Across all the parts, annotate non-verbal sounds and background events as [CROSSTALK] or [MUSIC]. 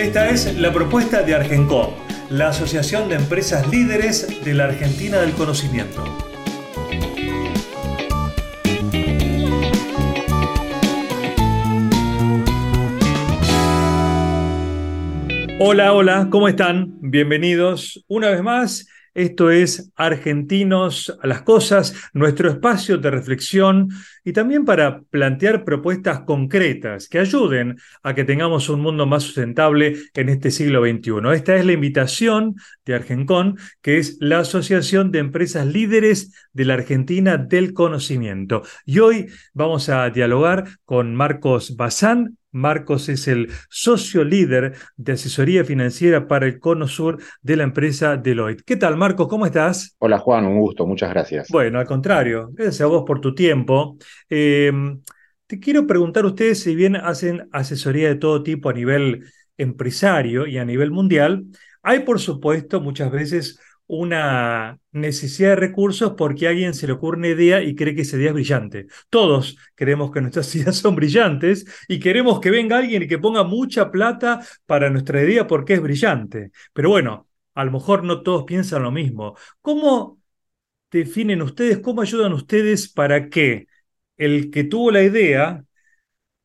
Esta es la propuesta de Argencom, la Asociación de Empresas Líderes de la Argentina del Conocimiento. Hola, hola, ¿cómo están? Bienvenidos una vez más esto es Argentinos a las Cosas, nuestro espacio de reflexión y también para plantear propuestas concretas que ayuden a que tengamos un mundo más sustentable en este siglo XXI. Esta es la invitación de Argencon, que es la Asociación de Empresas Líderes de la Argentina del Conocimiento. Y hoy vamos a dialogar con Marcos Bazán, Marcos es el socio líder de asesoría financiera para el Cono Sur de la empresa Deloitte. ¿Qué tal, Marcos? ¿Cómo estás? Hola, Juan, un gusto, muchas gracias. Bueno, al contrario, gracias a vos por tu tiempo. Eh, te quiero preguntar, ustedes, si bien hacen asesoría de todo tipo a nivel empresario y a nivel mundial, hay, por supuesto, muchas veces una necesidad de recursos porque a alguien se le ocurre una idea y cree que esa idea es brillante. Todos creemos que nuestras [LAUGHS] ideas son brillantes y queremos que venga alguien y que ponga mucha plata para nuestra idea porque es brillante. Pero bueno, a lo mejor no todos piensan lo mismo. ¿Cómo definen ustedes, cómo ayudan ustedes para que el que tuvo la idea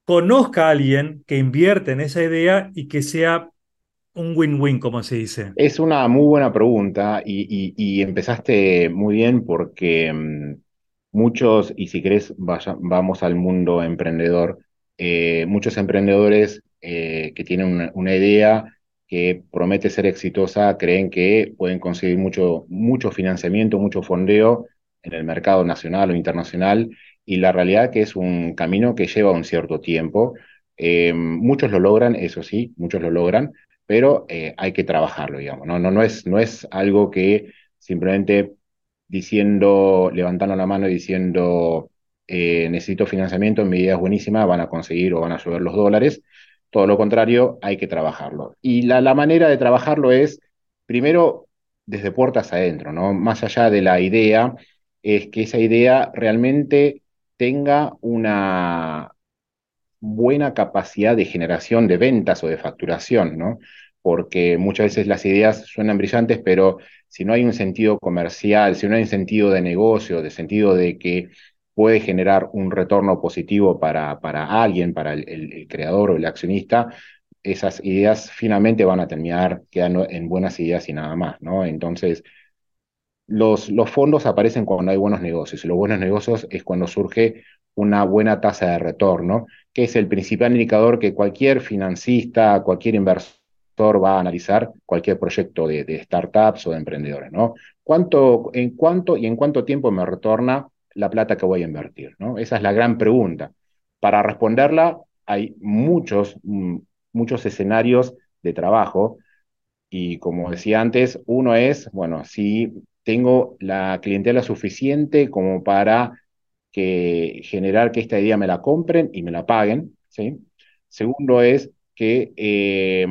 conozca a alguien que invierte en esa idea y que sea un win-win, como se dice? Es una muy buena pregunta y, empezaste muy bien porque mm, muchos, y si querés vamos al mundo emprendedor, eh, muchos emprendedores eh, que tienen una, idea que promete ser exitosa creen que pueden conseguir mucho, mucho financiamiento, mucho fondeo en el mercado nacional o internacional y la realidad que es un camino que lleva un cierto tiempo. Eh, muchos lo logran, eso sí, muchos lo logran, pero eh, hay que trabajarlo, digamos, ¿no? No, no, es, no es algo que simplemente diciendo, levantando la mano y diciendo eh, necesito financiamiento, mi idea es buenísima, van a conseguir o van a subir los dólares. Todo lo contrario, hay que trabajarlo. Y la, la manera de trabajarlo es, primero, desde puertas adentro, ¿no? Más allá de la idea, es que esa idea realmente tenga una, buena capacidad de generación de ventas o de facturación, ¿no? Porque muchas veces las ideas suenan brillantes, pero si no hay un sentido comercial, si no hay un sentido de negocio, de sentido de que puede generar un retorno positivo para, para alguien, para el, creador o el accionista, esas ideas finalmente van a terminar quedando en buenas ideas y nada más, ¿no? Entonces, los, los fondos aparecen cuando hay buenos negocios y los buenos negocios es cuando surge una buena tasa de retorno, que es el principal indicador que cualquier financista, cualquier inversor va a analizar cualquier proyecto de, startups o de emprendedores, ¿no? ¿Cuánto, en cuánto y en cuánto tiempo me retorna la plata que voy a invertir, ¿no? Esa es la gran pregunta. Para responderla hay muchos, mm, muchos escenarios de trabajo y como decía antes, uno es, bueno, si tengo la clientela suficiente como para que generar que esta idea me la compren y me la paguen, ¿sí? Segundo es que eh,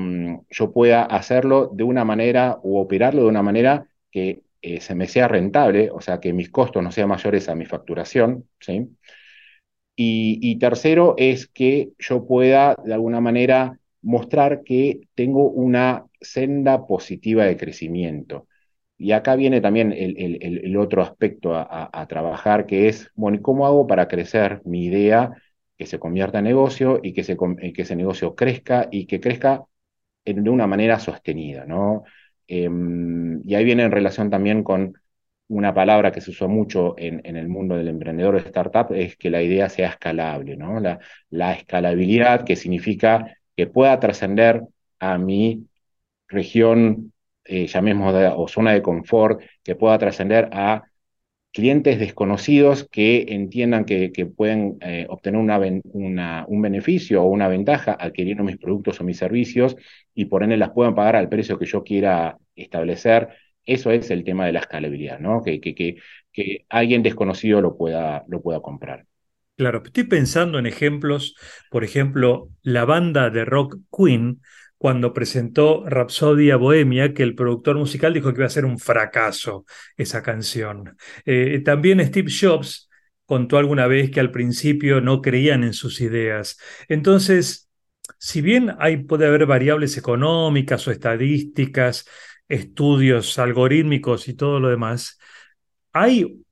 yo pueda hacerlo de una manera o operarlo de una manera que eh, se me sea rentable, o sea, que mis costos no sean mayores a mi facturación, ¿sí? y tercero es que yo pueda de alguna manera mostrar que tengo una senda positiva de crecimiento. Y acá viene también el, otro aspecto a, trabajar, que es, bueno, ¿cómo hago para crecer mi idea, que se convierta en negocio y que, se, que ese negocio crezca y que crezca de una manera sostenida, ¿no? Em, y ahí viene en relación también con una palabra que se usa mucho en, el mundo del emprendedor de startup, es que la idea sea escalable, ¿no? La, la escalabilidad, que significa que pueda trascender a mi región eh, llamemos, o zona de confort, que pueda trascender a clientes desconocidos que entiendan que, pueden eh, obtener una, un beneficio o una ventaja adquiriendo mis productos o mis servicios y por ende las puedan pagar al precio que yo quiera establecer. Eso es el tema de la escalabilidad, ¿no? Que, que, que, alguien desconocido lo pueda, lo pueda comprar. Claro, estoy pensando en ejemplos, por ejemplo, la banda de rock Queen cuando presentó Rapsodia Bohemia, que el productor musical dijo que iba a ser un fracaso esa canción. Eh, también Steve Jobs contó alguna vez que al principio no creían en sus ideas. Entonces, si bien hay, puede haber variables económicas o estadísticas, estudios algorítmicos y todo lo demás, hay,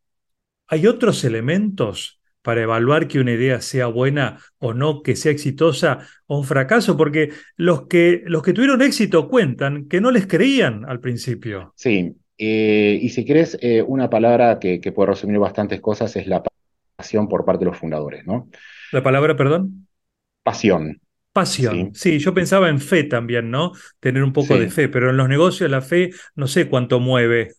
hay otros elementos para evaluar que una idea sea buena o no, que sea exitosa o un fracaso, porque los que, los que tuvieron éxito cuentan que no les creían al principio. Sí, eh, y si quieres, eh, una palabra que, puede resumir bastantes cosas es la pasión por parte de los fundadores, ¿no? ¿La palabra, perdón? Pasión. Pasión, sí. yo pensaba en fe también, ¿no? Tener un poco de fe, pero en los negocios la fe no sé cuánto mueve.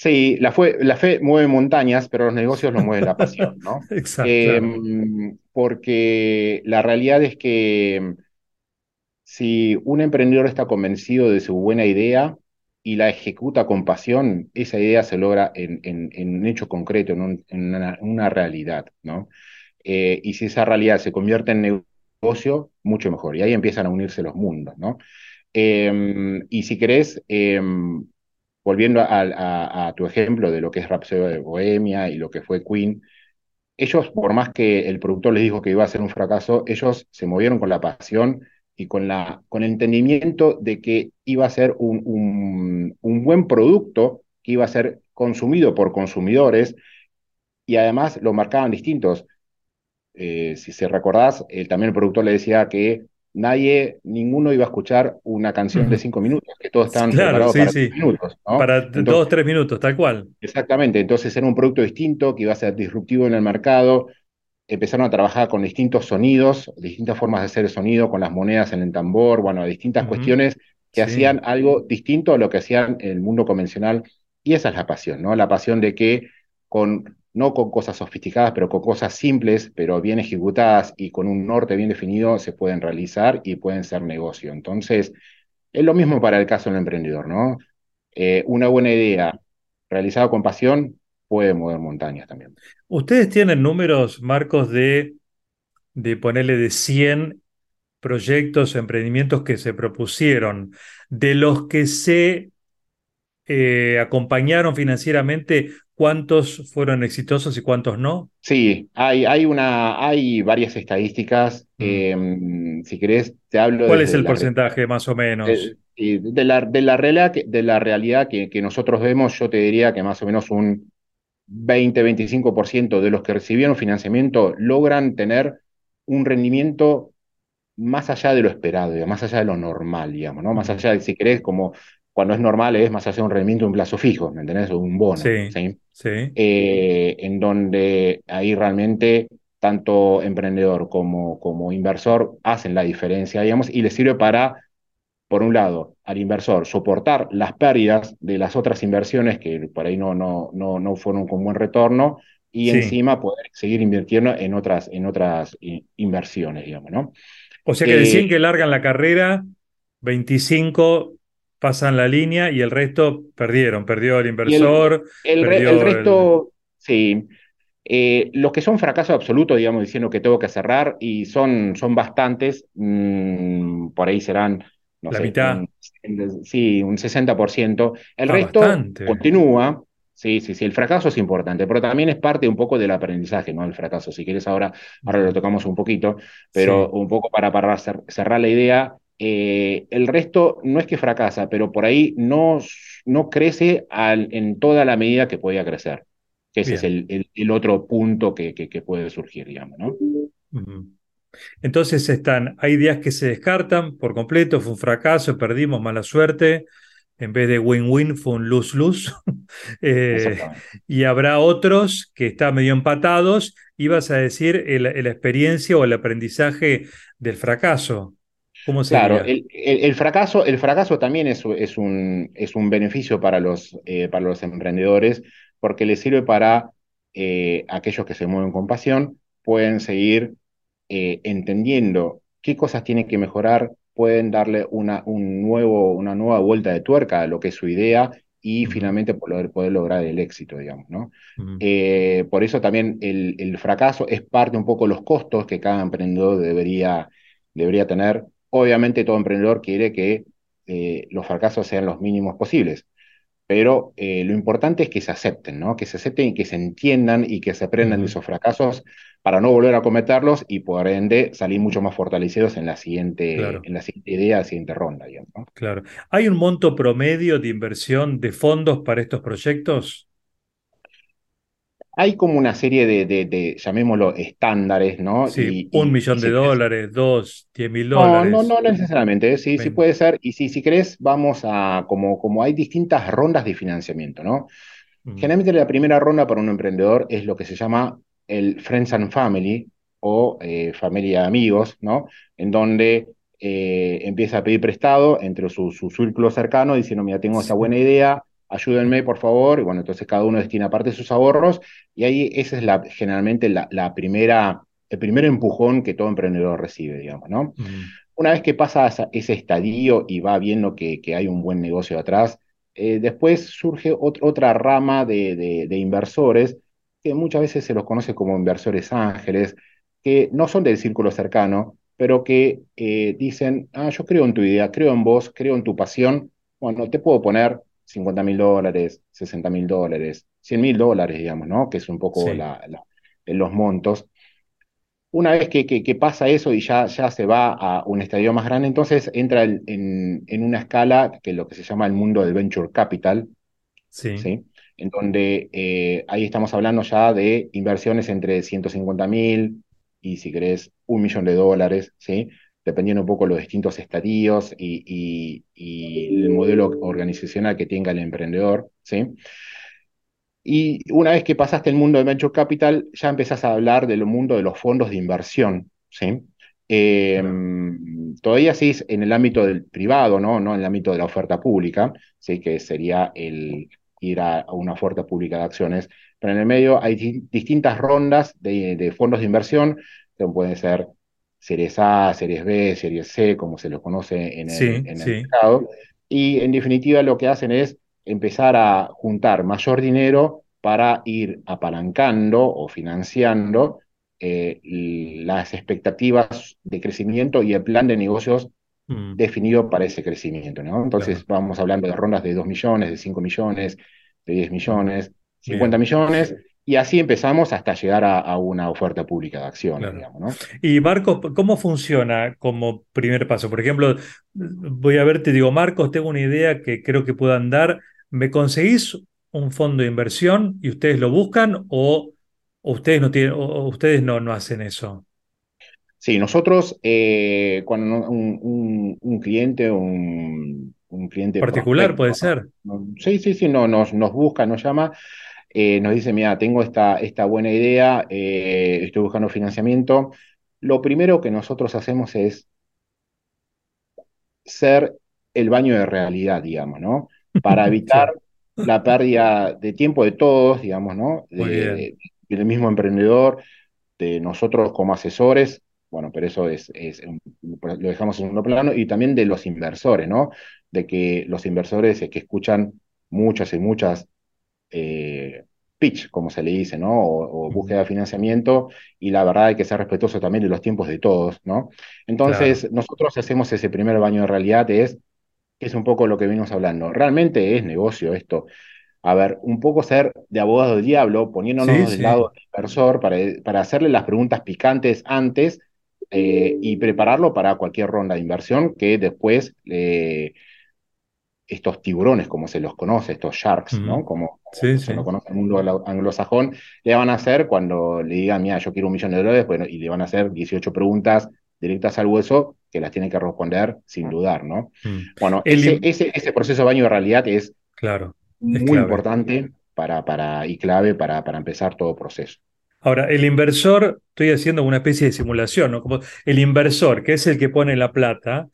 Sí, la, la fe mueve montañas, pero los negocios lo mueve la pasión, ¿no? [LAUGHS] Exacto. Eh, porque la realidad es que si un emprendedor está convencido de su buena idea y la ejecuta con pasión, esa idea se logra en, un hecho concreto, en, una, realidad, ¿no? Eh, y si esa realidad se convierte en negocio, mucho mejor. Y ahí empiezan a unirse los mundos, ¿no? Em, y si querés, em, volviendo a, tu ejemplo de lo que es Rhapsody de Bohemia y lo que fue Queen, ellos, por más que el productor les dijo que iba a ser un fracaso, ellos se movieron con la pasión y con, la, con el entendimiento de que iba a ser un, un, buen producto que iba a ser consumido por consumidores y además lo marcaban distintos. Eh, si se recordás, también el productor le decía que nadie, ninguno iba a escuchar una canción de cinco minutos, que todos estaban preparados para sí. minutos. Para dos, tres minutos, tal cual. Exactamente, entonces era un producto distinto que iba a ser disruptivo en el mercado. Empezaron a trabajar con distintos sonidos, distintas formas de hacer el sonido, con las monedas en el tambor, bueno, distintas cuestiones que hacían algo distinto a lo que hacían en el mundo convencional. Y esa es la pasión, ¿no? La pasión de que con no con cosas sofisticadas, pero con cosas simples, pero bien ejecutadas y con un norte bien definido, se pueden realizar y pueden ser negocio. Entonces, es lo mismo para el caso del emprendedor, ¿no? Eh, una buena idea realizada con pasión puede mover montañas también. Ustedes tienen números, Marcos, de, de ponerle de 100 proyectos, emprendimientos que se propusieron, de los que se eh, acompañaron financieramente, ¿Cuántos fueron exitosos y cuántos no? Sí, hay, hay, una, hay varias estadísticas. Mm. Em, si querés, te hablo. ¿Cuál es el porcentaje más o menos? De, la, de la, realidad, de la realidad que, que, nosotros vemos, yo te diría que más o menos un 20-25% de los que recibieron financiamiento logran tener un rendimiento más allá de lo esperado, más allá de lo normal, digamos, ¿no? Más allá de, si querés, como cuando es normal es más de un rendimiento de un plazo fijo, ¿me entendés? Un bono. Sí, sí. Eh, en donde ahí realmente tanto emprendedor como, como inversor hacen la diferencia, digamos, y le sirve para, por un lado, al inversor soportar las pérdidas de las otras inversiones que por ahí no, no, no, no fueron con buen retorno, y encima poder seguir invirtiendo en otras, en otras inversiones, digamos, ¿no? O sea que decían eh, que largan la carrera 25 pasan la línea y el resto perdieron, perdió el inversor. El, resto, sí. Eh, los que son fracasos absolutos, digamos, diciendo que tengo que cerrar, y son, son bastantes, mm, por ahí serán, no la mitad. sí, un 60%. El resto continúa. Sí, sí, sí, el fracaso es importante, pero también es parte un poco del aprendizaje, ¿no? El fracaso. Si quieres ahora, ahora lo tocamos un poquito, pero un poco para, para cerrar la idea, eh, el resto no es que fracasa, pero por ahí no, no crece en toda la medida que podía crecer. ese es el, otro punto que, que, puede surgir, digamos, ¿no? Entonces están, hay días que se descartan por completo, fue un fracaso, perdimos mala suerte, en vez de win-win fue un lose-lose. [LAUGHS] Eh, y habrá otros que están medio empatados y vas a decir la experiencia o el aprendizaje del fracaso. Claro, el, fracaso, el fracaso también es, es, un, es un beneficio para los, eh, para los emprendedores porque le sirve para eh, aquellos que se mueven con pasión, pueden seguir eh, entendiendo qué cosas tienen que mejorar, pueden darle una, un nuevo, una nueva vuelta de tuerca a lo que es su idea y finalmente poder, poder, lograr el éxito, digamos, ¿no? Eh, por eso también el, el, fracaso es parte un poco de los costos que cada emprendedor debería, debería tener. Obviamente todo emprendedor quiere que eh, los fracasos sean los mínimos posibles, pero eh, lo importante es que se acepten, ¿no? Que se acepten y que se entiendan y que se aprendan de esos fracasos para no volver a cometerlos y por ende salir mucho más fortalecidos en la siguiente, en la siguiente idea, la siguiente ronda. Claro. ¿Hay un monto promedio de inversión de fondos para estos proyectos? Hay como una serie de, de, llamémoslo, estándares, ¿no? Sí, un millón de dólares, dos, diez mil dólares. No, no, no necesariamente, sí, sí puede ser. Y si, si querés, vamos a, como, como hay distintas rondas de financiamiento, ¿no? Mm. Generalmente la primera ronda para un emprendedor es lo que se llama el Friends and Family o eh, familia de amigos, ¿no? En donde eh, empieza a pedir prestado entre su, su círculo cercano diciendo, mira, tengo esa buena idea, ayúdenme por favor, y bueno, entonces cada uno destina parte de sus ahorros, y ahí ese es la, generalmente la, la primera, el primer empujón que todo emprendedor recibe, digamos, ¿no? Una vez que pasa ese estadio y va viendo que, que hay un buen negocio atrás, eh, después surge otra rama de, de, inversores, que muchas veces se los conoce como inversores ángeles, que no son del círculo cercano, pero que eh, dicen, ah, yo creo en tu idea, creo en vos, creo en tu pasión, bueno, te puedo poner 50 mil dólares, 60 mil dólares, 100 mil dólares, digamos, ¿no? Que es un poco la, los montos. Una vez que, que, pasa eso y ya, ya se va a un estadio más grande, entonces entra en, en, una escala que es lo que se llama el mundo del venture capital, sí. ¿sí? En donde eh, ahí estamos hablando ya de inversiones entre 150 mil y, si querés, un millón de dólares, ¿sí? Dependiendo un poco de los distintos estadios y, el modelo organizacional que tenga el emprendedor, ¿sí? Y una vez que pasaste el mundo de Venture Capital, ya empezás a hablar del mundo de los fondos de inversión, ¿sí? Em, todavía sí en el ámbito del privado, ¿no? No en el ámbito de la oferta pública, ¿sí? Que sería el ir a, una oferta pública de acciones, pero en el medio hay distintas rondas de, de fondos de inversión, que pueden ser series A, series B, series C, como se lo conoce en el, mercado. Y en definitiva lo que hacen es empezar a juntar mayor dinero para ir apalancando o financiando eh, las expectativas de crecimiento y el plan de negocios mm. definido para ese crecimiento. ¿no? Entonces vamos hablando de rondas de 2 millones, de 5 millones, de 10 millones, 50 millones, y así empezamos hasta llegar a, una oferta pública de acciones. Y Marcos, ¿cómo funciona como primer paso? Por ejemplo, voy a verte, digo, Marcos, tengo una idea que creo que puedan dar. ¿Me conseguís un fondo de inversión y ustedes lo buscan o, ustedes no tienen, o ustedes no, no hacen eso? Sí, nosotros, eh, cuando un, un, cliente, un, un cliente particular puede ser. sí, sí, sí, no, nos, nos busca, nos llama. Eh, nos dice, mira, tengo esta, esta buena idea, eh, estoy buscando financiamiento. Lo primero que nosotros hacemos es ser el baño de realidad, digamos, ¿no? Para [LAUGHS] evitar la pérdida de tiempo de todos, digamos, ¿no? del mismo emprendedor, de nosotros como asesores, bueno, pero eso es, es, lo dejamos en segundo plano, y también de los inversores, ¿no? De que los inversores que escuchan muchas y muchas eh, pitch, como se le dice, ¿no? O, búsqueda de financiamiento, y la verdad hay que ser respetuoso también de los tiempos de todos, ¿no? Entonces, nosotros hacemos ese primer baño de realidad, es, es un poco lo que venimos hablando. Realmente es negocio esto. A ver, un poco ser de abogado del diablo, poniéndonos del lado del inversor para, para hacerle las preguntas picantes antes eh, y prepararlo para cualquier ronda de inversión que después eh, estos tiburones, como se los conoce, estos sharks, ¿no? Como, se lo conoce el mundo anglosajón, le van a hacer cuando le digan, mira, yo quiero un millón de dólares, bueno, y le van a hacer 18 preguntas directas al hueso que las tiene que responder sin dudar, ¿no? Mm. Bueno, ese, ese, proceso de baño de realidad es, claro, muy importante para, para, y clave para, para empezar todo proceso. Ahora, el inversor, estoy haciendo una especie de simulación, ¿no? Como el inversor, que es el que pone la plata,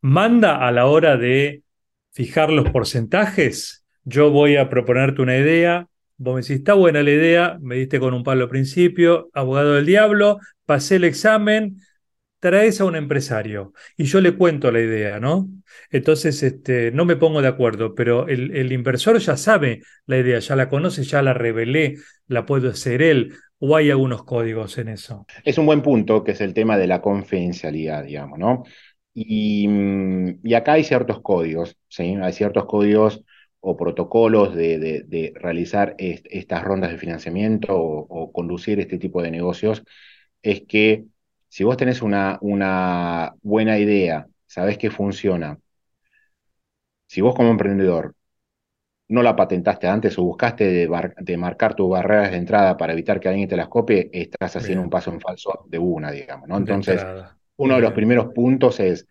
manda a la hora de fijar los porcentajes. Yo voy a proponerte una idea, vos me decís, está buena la idea, me diste con un palo al principio, abogado del diablo, pasé el examen, traes a un empresario y yo le cuento la idea, ¿no? Entonces, este, no me pongo de acuerdo, pero el, el, inversor ya sabe la idea, ya la conoce, ya la revelé, la puedo hacer él, o hay algunos códigos en eso. Es un buen punto, que es el tema de la confidencialidad, digamos, ¿no? Y, y acá hay ciertos códigos, ¿sí? Hay ciertos códigos o protocolos de, de, de realizar est estas rondas de financiamiento o, o conducir este tipo de negocios, es que si vos tenés una, una buena idea, sabés que funciona, si vos como emprendedor no la patentaste antes o buscaste de, de, marcar tus barreras de entrada para evitar que alguien te las copie, estás haciendo Bien. un paso en falso de una, digamos, ¿no? Entonces, uno de los primeros puntos es,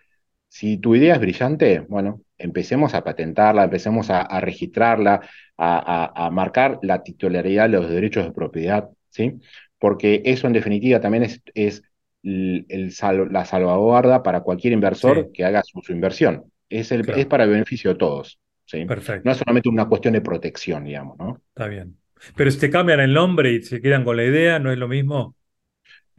si tu idea es brillante, bueno, empecemos a patentarla, empecemos a, a registrarla, a, a, a, marcar la titularidad de los derechos de propiedad, ¿sí? Porque eso en definitiva también es, es el, el sal, la salvaguarda para cualquier inversor sí. que haga su, su inversión. Es, el, claro. es para el beneficio de todos. ¿sí? Perfecto. No es solamente una cuestión de protección, digamos, ¿no? Está bien. Pero si te cambian el nombre y se quedan con la idea, ¿no es lo mismo?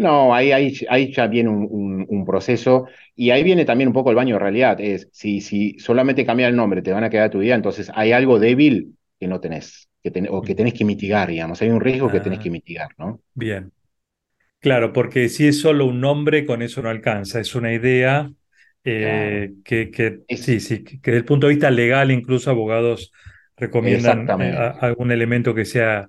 No, ahí, ahí, ahí ya viene un, un, un, proceso y ahí viene también un poco el baño de realidad. Es si, si solamente cambia el nombre te van a quedar tu idea, entonces hay algo débil que no tenés que ten, o que tenés que mitigar, digamos. Hay un riesgo ah, que tenés que mitigar, ¿no? Bien. Claro, porque si es solo un nombre, con eso no alcanza. Es una idea eh, claro. que, que es, sí, sí, que desde el punto de vista legal, incluso abogados recomiendan eh, algún elemento que sea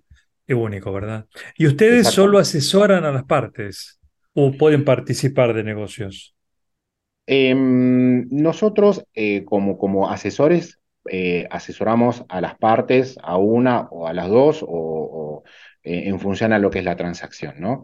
único, ¿verdad? ¿Y ustedes solo asesoran a las partes o pueden participar de negocios? Eh, nosotros, eh, como, como asesores, eh, asesoramos a las partes, a una o a las dos, o, o eh, en función a lo que es la transacción, ¿no?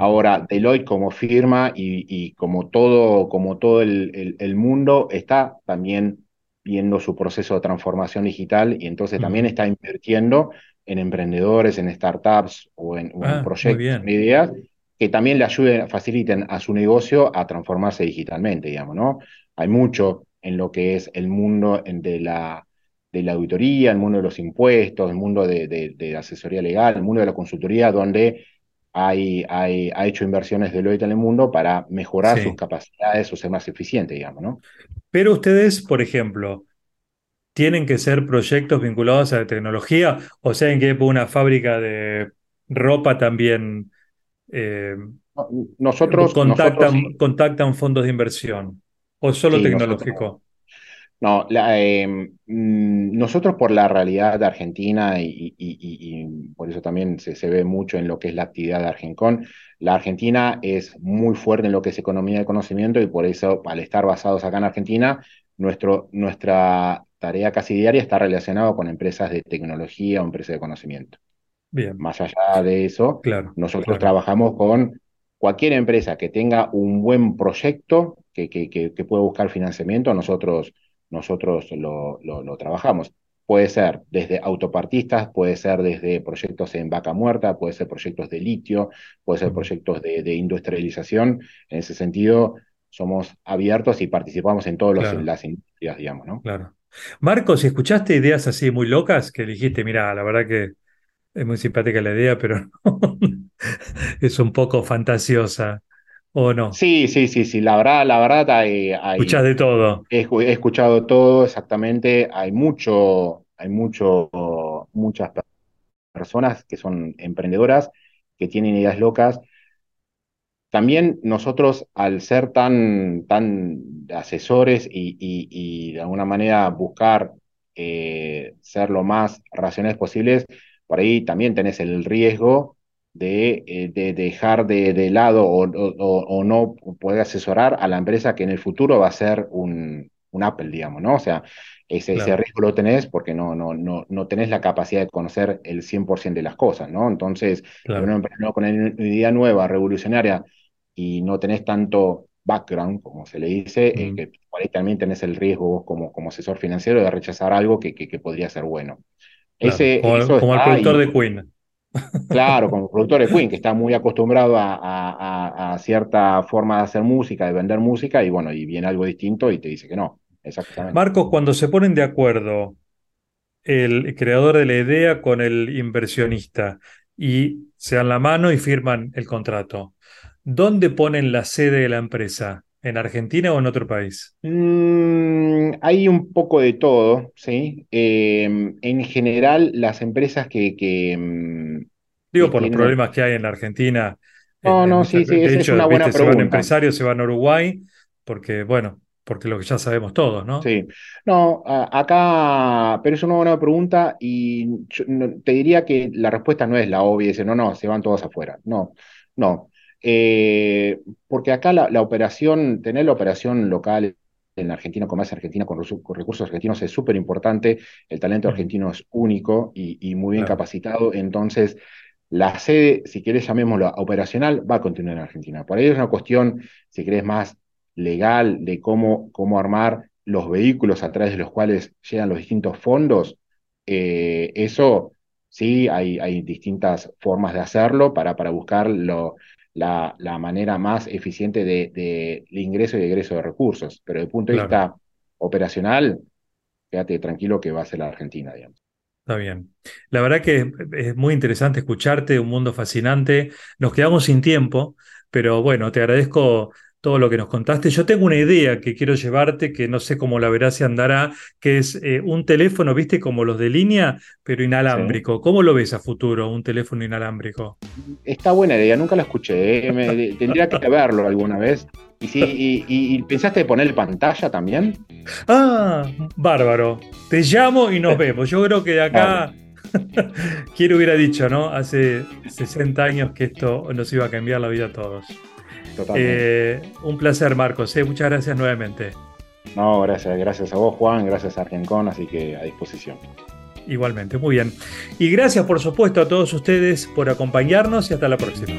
Ahora, Deloitte como firma y, y como todo, como todo el, el, el, mundo está también viendo su proceso de transformación digital y entonces también está invirtiendo en emprendedores, en startups o en, ah, en proyectos, en ideas que también le ayuden, faciliten a su negocio a transformarse digitalmente, digamos, ¿no? Hay mucho en lo que es el mundo de la, de la auditoría, el mundo de los impuestos, el mundo de, de, de asesoría legal, el mundo de la consultoría, donde hay, hay, ha hecho inversiones de Deloitte en el mundo para mejorar sí. sus capacidades o ser más eficiente, digamos, ¿no? Pero ustedes, por ejemplo, tienen que ser proyectos vinculados a la tecnología, o sea, en que una fábrica de ropa también eh, nosotros, contactan, nosotros sí. contactan fondos de inversión, o solo sí, tecnológico. Nosotros, no, la, eh, nosotros por la realidad de Argentina y, y, y, y por eso también se, se, ve mucho en lo que es la actividad de Argencon, la Argentina es muy fuerte en lo que es economía de conocimiento y por eso al estar basados acá en Argentina, nuestro, nuestra tarea casi diaria está relacionada con empresas de tecnología o empresas de conocimiento. Bien. Más allá de eso, claro, nosotros claro. trabajamos con cualquier empresa que tenga un buen proyecto, que, que, que, que pueda buscar financiamiento, nosotros nosotros lo, lo, lo, trabajamos. Puede ser desde autopartistas, puede ser desde proyectos en vaca muerta, puede ser proyectos de litio, puede ser proyectos de, de industrialización. En ese sentido, somos abiertos y participamos en todas claro. las industrias, digamos, ¿no? Claro. Marcos, si escuchaste ideas así muy locas que dijiste, mira, la verdad que es muy simpática la idea, pero [LAUGHS] es un poco fantasiosa. ¿O no? Sí, sí, sí, sí. La verdad, la verdad hay. hay Escuchas de todo. He, he, escuchado todo, exactamente. Hay mucho, hay mucho, muchas personas que son emprendedoras, que tienen ideas locas. También nosotros, al ser tan, tan asesores y, y, y de alguna manera buscar eh, ser lo más racionales posibles, por ahí también tenés el riesgo de, eh, de dejar de, de lado o, o, o, no poder asesorar a la empresa que en el futuro va a ser un, un Apple, digamos, ¿no? O sea, ese, claro. ese, riesgo lo tenés porque no, no, no, no tenés la capacidad de conocer el 100% de las cosas, ¿no? Entonces, claro. uno emprende con una idea nueva, revolucionaria, y no tenés tanto background, como se le dice, mm. eh, que por ahí también tenés el riesgo como, como asesor financiero de rechazar algo que, que, que podría ser bueno. Claro. Ese, como, como el productor de Queen. [LAUGHS] Claro, como productor de Queen, que está muy acostumbrado a, a, a, cierta forma de hacer música, de vender música, y bueno, y viene algo distinto y te dice que no. Exactamente. Marcos, cuando se ponen de acuerdo el creador de la idea con el inversionista y se dan la mano y firman el contrato. ¿Dónde ponen la sede de la empresa? ¿En Argentina o en otro país? Mm, hay un poco de todo, ¿sí? Eh, en general, las empresas que, que, mm, Digo, que por los problemas que hay en Argentina. No, en- no, sí, sí, de esa es hecho, una buena viste, se van pregunta. empresarios, se van a Uruguay, porque, bueno, porque lo que ya sabemos todos, ¿no? Sí, no, acá, pero es una buena pregunta y yo te diría que la respuesta no es la obvia, dice, no, no, se van todos afuera. No, no. Eh, porque acá la, la operación, tener la operación local en Argentina, Comercio Argentina con, con recursos argentinos es súper importante. El talento argentino es único y, y muy bien claro, capacitado. Entonces, la sede, si querés llamémoslo operacional, va a continuar en Argentina. Por ahí es una cuestión, si querés, más legal de cómo, cómo armar los vehículos a través de los cuales llegan los distintos fondos. Eh, eso sí, hay, hay distintas formas de hacerlo para, para buscar lo, la, la manera más eficiente de, de, de ingreso y egreso de recursos. Pero desde el punto de vista operacional, quédate tranquilo que va a ser la Argentina, digamos. Está bien. La verdad que es muy interesante escucharte, un mundo fascinante. Nos quedamos sin tiempo, pero bueno, te agradezco todo lo que nos contaste. Yo tengo una idea que quiero llevarte, que no sé cómo la verás y andará, que es eh, un teléfono, viste, como los de línea, pero Sí. inalámbrico. ¿Cómo lo ves a futuro, un teléfono inalámbrico? Está buena idea, nunca la escuché. ¿eh? Me- tendría que verlo alguna vez. Y, sí, y, y- y pensaste ponerle pantalla también? Ah, bárbaro. Te llamo y nos [LAUGHS] vemos. Yo creo que de acá, [LAUGHS] quién hubiera dicho, ¿no? Hace 60 años que esto nos iba a cambiar la vida a todos. Eh, un placer, Marcos. eh. Muchas gracias nuevamente. No, gracias, gracias a vos, Juan, gracias a Argencon, así que a disposición. Igualmente, muy bien. Y gracias, por supuesto, a todos ustedes por acompañarnos y hasta la próxima.